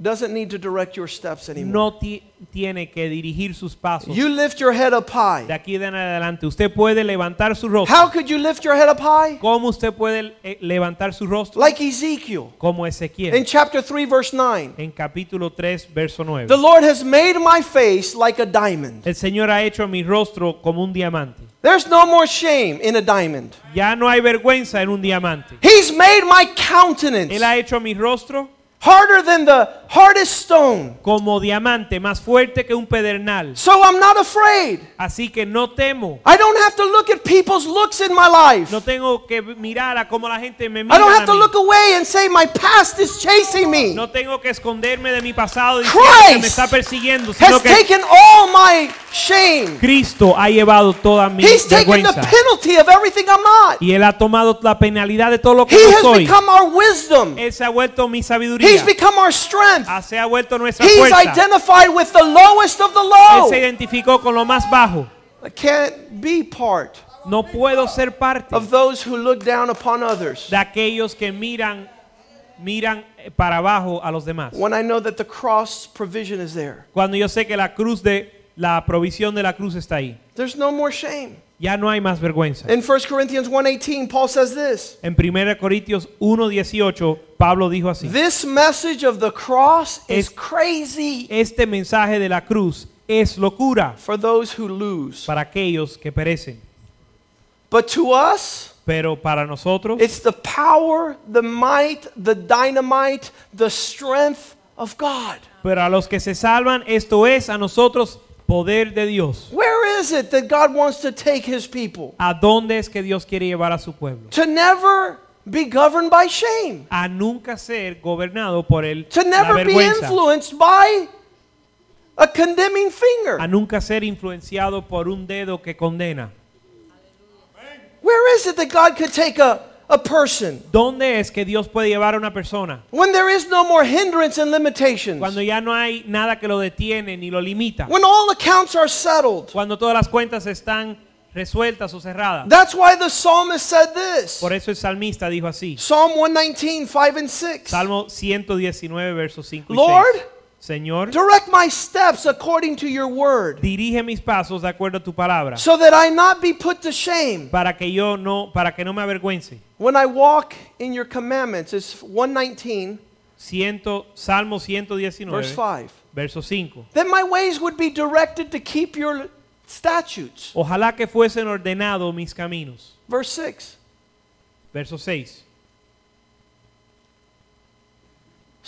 Doesn't need to direct your steps anymore. No ti- tiene que dirigir sus pasos. You lift your head up De high. aquí en adelante. Usted puede levantar su rostro. How could you lift your head up high? ¿Cómo usted puede eh, levantar su rostro? Like Ezekiel Como in Ezequiel. chapter 3, verse 9. En capítulo 3, verso 9. The Lord has made my face like a diamond. El Señor ha hecho mi rostro como un diamante. There's no more shame in a diamond. Ya no hay vergüenza en un diamante. He's made my countenance Él ha hecho mi rostro harder than the hard as stone. como diamante, más fuerte que un pedernal. So I'm not afraid. Así que no temo. I don't have to look at people's looks in my life. No tengo que mirar a cómo la gente me mira. I don't have to look away and say my past is chasing me. No tengo que esconderme de mi pasado diciendo que me está persiguiendo, sino has que taken all my shame. Cristo ha llevado toda mi He's taken the vergüenza. penalty of everything I'm not. Y Él ha tomado la penalidad de todo lo que He no has soy. become our wisdom. Él se ha vuelto mi sabiduría. He's become our strength. Ah, Se ha vuelto nuestra He's fuerza. identified with the lowest of the Él low. se identificó con lo más bajo. I can't be part No puedo ser parte of those who look down upon others de aquellos que miran miran para abajo a los demás. when I know that the cross provision is there. Cuando yo sé que la cruz de la provisión de la cruz está ahí. There's no more shame. Ya no hay más vergüenza. In 1 Corinthians 1:18, Paul says this. En 1 Corintios 1:18 Pablo dijo así: This message of the cross is Es- crazy Este mensaje de la cruz es locura for those who lose. para aquellos que perecen, But to us, pero para nosotros it's the power, the might, the dynamite, the strength of God. Pero a los que se salvan, esto es a nosotros poder de Dios. Where is it that God wants to take his people? ¿A dónde es que Dios quiere llevar a su pueblo? To never be governed by shame. A nunca ser gobernado por el, To never be influenced by a condemning finger. A nunca ser influenciado por un dedo que condena. Where is it that God could take a, a person ¿Dónde es que Dios puede llevar a una persona? when there is no more hindrance and limitations? Cuando ya no hay nada que lo detiene ni lo limita. When all accounts are settled. Cuando todas las cuentas están resueltas o cerradas. That's why the psalmist said this. Por eso el salmista dijo así. Psalm 119, 5 and 6. Salmo 119, versos 5 y 6. Señor, direct my steps according to your word, dirige mis pasos de acuerdo a tu palabra, so that I not be put to shame. para que yo no, para que no me avergüence. When I walk in your commandments, it's 119, Ciento, Salmo 119. verse 5. verso 5. Then my ways would be directed to keep your statutes. Ojalá que fuesen ordenados mis caminos. Verse 6. Verso 6.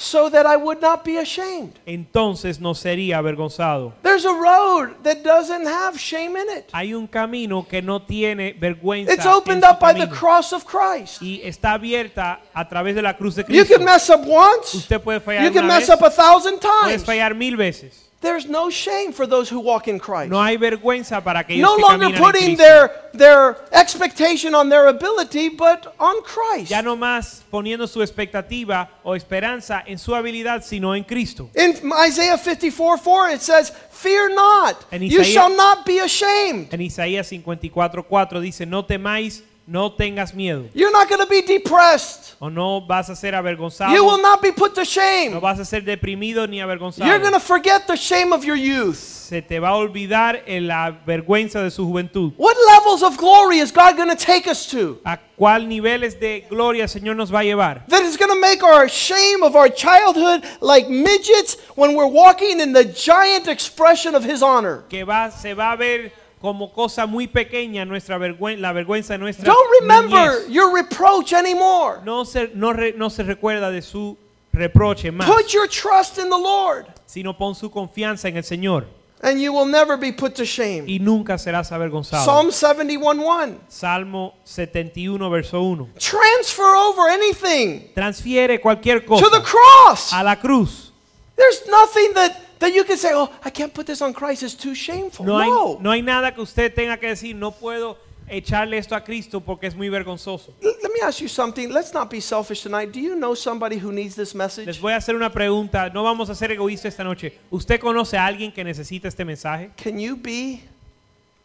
So that I would not be ashamed. Entonces no sería avergonzado. There's a road that doesn't have shame in it. Hay un camino que no tiene vergüenza. It's en opened up by the cross of Christ. y está abierta a través de la cruz de You Cristo. can mess up once, Usted puede fallar you can mess vez, up a thousand puedes times. fallar mil veces. There's no shame for those who walk in Christ. No hay vergüenza para aquellos No que longer caminan en putting Cristo. their, their expectation on their ability, but on Christ. Ya no más poniendo su expectativa o esperanza en su habilidad, sino en Cristo. In Isaiah 54 4, it says, Fear not, En you Isaías- shall not be ashamed. En Isaías 54:4 dice, no temáis, no tengas miedo. You're not going to be depressed. O no vas a ser avergonzado, You will not be put to no shame. vas a ser deprimido ni avergonzado. You're going to forget the shame of your youth. Se te va a olvidar la vergüenza de su juventud. What levels of glory is God going to take us to? ¿A cuál niveles de gloria el Señor nos va a llevar? That is going to make our shame of our childhood like midgets when we're walking in the giant expression of His honor. Que va, se va a ver como cosa muy pequeña nuestra vergüenza, la vergüenza de nuestra Don't remember niñez. your reproach anymore. No se, no, re- no se recuerda de su reproche más, Put your trust in the Lord, sino pon su confianza en el Señor and you will never be put to shame. y nunca serás avergonzado. Psalm 71 1. Salmo 71, verso 1. Transfer over anything Transfiere cualquier to cosa the cross. a la cruz. There's nothing that, that you can say, oh, I can't put this on Christ. It's too shameful. No hay, No. no hay nada que usted tenga que decir, no puedo echarle esto a Cristo porque es muy vergonzoso. Let me ask you something. Let's not be selfish tonight. Do you know somebody who needs this Les message? voy a hacer una pregunta, no vamos a ser egoístas esta noche. ¿Usted conoce a alguien que necesita este mensaje? Can you be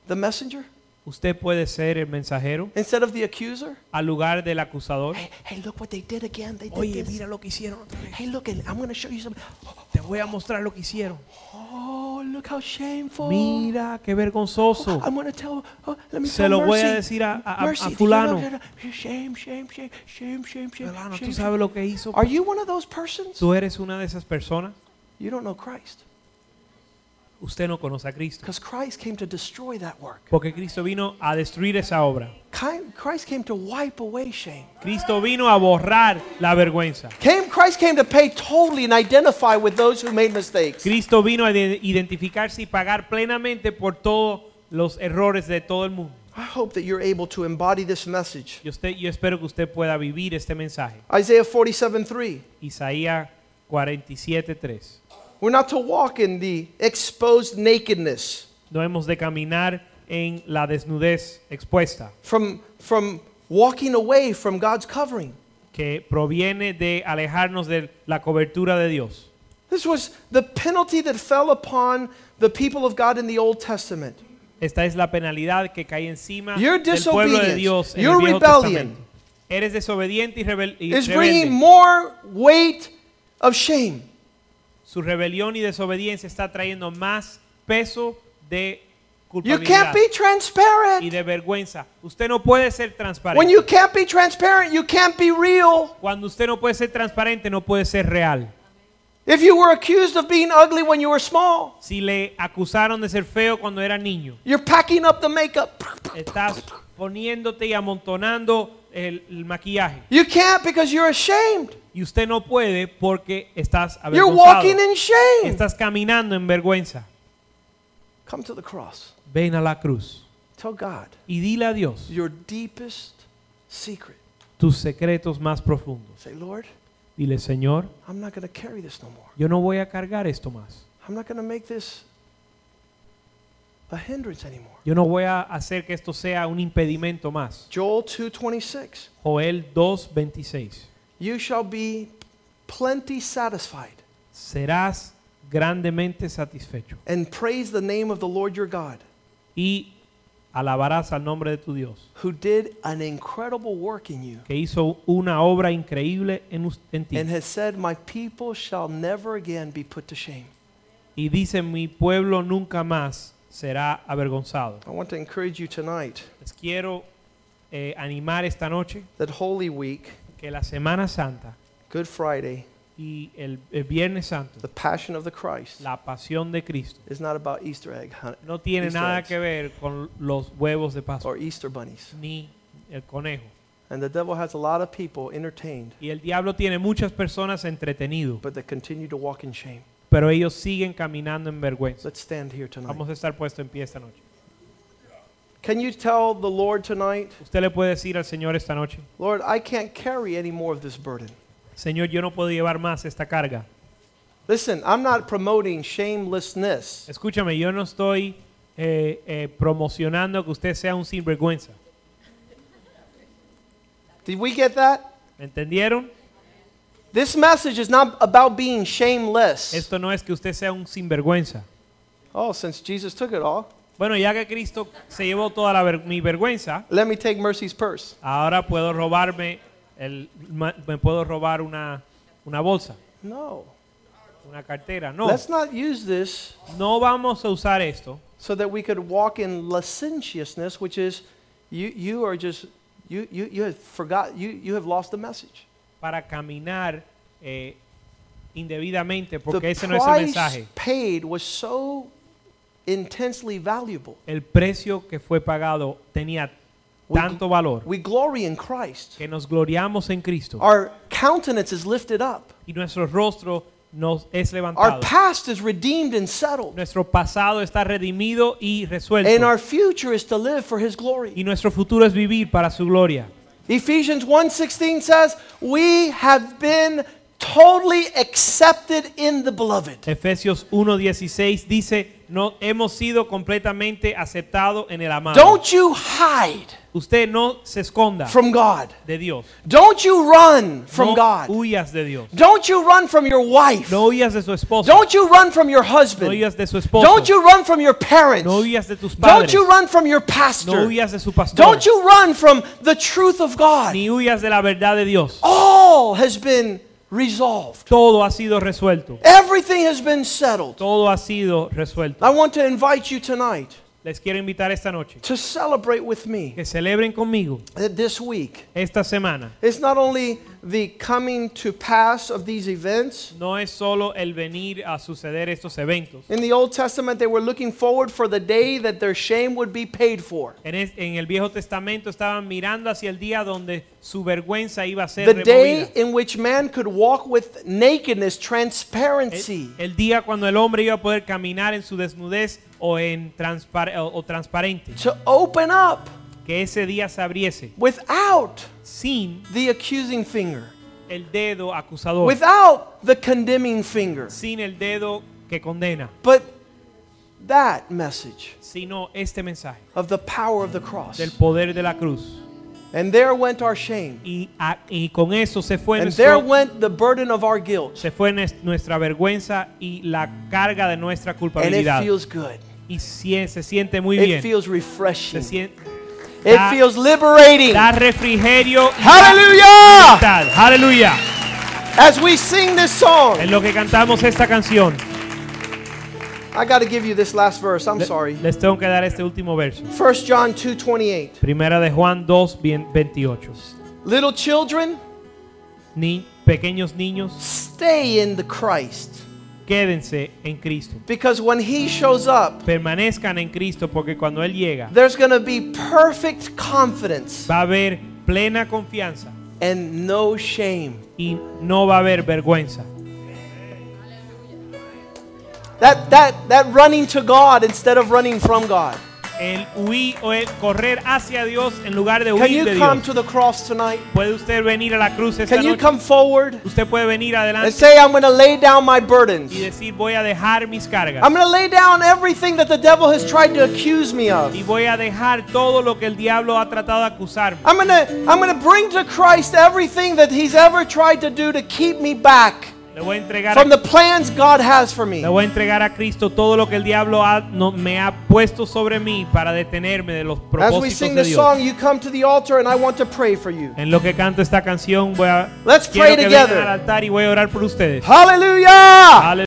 the messenger ¿Usted puede ser el mensajero instead of the accuser? al lugar del acusador? Hey, hey, look what they did again. They did Oye, this. mira lo que hicieron otra vez. Hey, look, I'm going to show you something. Te voy a mostrar lo que hicieron. Oh, look how shameful. Mira, qué vergonzoso. I'm going to tell. Oh, let me Se tell lo voy a Mercy. decir a- Mercy, fulano. Shame, shame, shame, shame, shame, shame, Fulano, shame, ¿tú sabes lo que hizo? Are you one of those persons? ¿Tú eres una de esas personas? You don't know Christ. Usted no conoce a Cristo. Because Christ came to destroy that work. Porque Cristo vino a destruir esa obra. Christ came to wipe away shame. Cristo vino a borrar la vergüenza. Came, Christ came to pay totally and identify with those who made mistakes. Cristo vino a de- identificarse y pagar plenamente por todos los errores de todo el mundo. I hope that you're able to embody this message. Usted, yo espero que usted pueda vivir este mensaje. Isaiah 47 3. Isaías 47:3. We're not to walk in the exposed nakedness No hemos de caminar en la desnudez expuesta, from, from walking away from God's covering. que proviene de alejarnos de la cobertura de Dios. This was the penalty that fell upon the people of God in the Old Testament. Esta es la penalidad que cae encima Your del pueblo de disobedience, Dios en your el Viejo rebellion Testamento. Eres desobediente y, rebel y It's rebelde. bringing more weight of shame. Su rebelión y desobediencia está trayendo más peso de You culpabilidad can't be y transparent. de vergüenza. Usted no puede ser transparente. When you can't be transparent, you can't be real. Cuando usted no puede ser transparente, no puede ser real. If you were accused of being ugly when you were small, Si le acusaron de ser feo cuando era niño, you're packing up the makeup. estás poniéndote y amontonando el, el maquillaje. You can't because you're ashamed. Y usted no puede porque estás You're avergonzado. walking in shame. Estás caminando en vergüenza. Come to the cross. Ven a la cruz Tell God y dile a Dios your deepest secret. tus secretos más profundos. Say, Lord, Dile, Señor, I'm not going to carry this no more. yo no voy a cargar esto más. I'm not going to make this a hindrance anymore. Yo no voy a hacer que esto sea un impedimento más. Joel 2:26. Joel 2:26. You shall be plenty satisfied Serás grandemente satisfecho and praise the name of the Lord your God, y alabarás al nombre de tu Dios, who did an incredible work in you que hizo una obra increíble en, en ti. and has said, My people shall never again be put to shame. Y dice, mi pueblo nunca más será avergonzado. I want to encourage you tonight Les quiero eh, animar esta noche that Holy Week, que la Semana Santa Good Friday, y el, el Viernes Santo, the Passion of the Christ, la pasión de Cristo, is not about Easter egg hunt no tiene Easter nada eggs. que ver con los huevos de Pascua or Easter bunnies. ni el conejo. And the devil has a lot of people entertained, Y el diablo tiene muchas personas entretenido, but they continue to walk in shame. Pero ellos siguen caminando en vergüenza. Let's stand here tonight. Vamos a estar puestos en pie esta noche. Can you tell the Lord tonight, Usted le puede decir al Señor esta noche, Lord, I can't carry any more of this burden? Señor, yo no puedo llevar más esta carga. Listen, I'm not promoting shamelessness. Escúchame, yo no estoy eh, eh, promocionando que usted sea un sinvergüenza. Did we get that? ¿Me entendieron? This message is not about being shameless. Esto no es que usted sea un sinvergüenza. Oh, since Jesus took it all, Bueno, ya que Cristo se llevó toda la ver- mi vergüenza, let me take Mercy's purse. ahora puedo robarme, el, ma- me puedo robar una, una bolsa, No. una cartera. No, Let's not use this no vamos a usar esto so that we could walk in licentiousness, which is you, you are just, you, you, you have forgot, you, you have lost the message. Para caminar eh, indebidamente, porque ese no es el mensaje. paid was so intensely valuable. El precio que fue pagado tenía tanto valor We glory in Christ. que nos gloriamos en Cristo Our countenance is lifted up. y nuestro rostro nos es Our levantado. past is redeemed and settled. Nuestro pasado está redimido y resuelto. And our future is to live for his glory. y nuestro futuro es vivir para su gloria. Ephesians 1:16 says, "We have been totally accepted in the beloved." Efesios 1:16 dice, no hemos sido completamente aceptados en el amado. Don't you hide Usted no se esconda from God. de Dios. Don't you run from no God. huyas de Dios. Don't you run from your wife. No huyas de su esposo. Don't you run from your husband. no huyas de su esposo. Don't you run from your parents. no huyas de tus padres. Don't you run from your pastor. no huyas de su pastor. Don't you run from the truth of God. ni huyas de la verdad de Dios. All has been resolved. Todo ha sido resuelto. Everything has been settled. Todo ha sido resuelto. I want to invite you tonight Les quiero invitar esta noche to celebrate with me que celebren conmigo that this week esta semana. it's not only the coming to pass of these events. no es solo el venir a suceder estos eventos. In the Old Testament, they were looking forward for the day that their shame would be paid for. En, es- en el Viejo Testamento estaban mirando hacia el día donde su vergüenza iba a ser The day in which man could walk with nakedness, El, transparency. el día cuando el hombre iba a poder caminar en su desnudez o en transpar- o, o transparente. To open up Que ese día se abriese without sin the accusing finger, el dedo acusador, without the condemning finger. sin el dedo que condena, But that message sino este mensaje of the power of the cross. del poder de la cruz. And there went our shame. Y, a- y con eso se fue, And there nuestro- went the burden of our guilt. se fue nues- nuestra vergüenza y la carga de nuestra And it culpabilidad. feels good. y sie- se siente muy It bien. feels Se refreshing. siente, It da- feels liberating. da refrigerio da Hallelujah! As we sing this song, En lo que cantamos esta canción, I got to give you this last verse. I'm sorry. les tengo que dar este último verso. 1 John 2:28. Primera de Juan 2, bien- 28. Little children, Ni, pequeños niños, stay in the Christ. Quédense en Cristo. Because when he shows up, Permanezcan en Cristo porque cuando Él llega there's going to be perfect confidence va a haber plena confianza and no shame. y no va a haber vergüenza. That that that running to God instead of running from God. El huir o el correr hacia Dios en lugar de Can huir you de come Dios. to the cross tonight? Puede usted venir a la cruz esta Can you noche. come forward Usted puede venir and adelante say I'm going to lay down my burdens. y decir voy a dejar mis cargas I'm going to lay down everything that the devil has tried to accuse me of. y voy a dejar todo lo que el diablo ha tratado de acusarme. I'm going to I'm going to bring to Christ everything that he's ever tried to do to keep me back Le voy a entregar from the plans God has for me. le voy a entregar a Cristo todo lo que el diablo ha- no- me ha puesto sobre mí para detenerme de los As we propósitos sing de this Dios. song, you come to the altar and I want to pray for you. En lo que canto esta canción voy a Let's quiero pray que vengan together. al altar y voy a orar por ustedes. Hallelujah!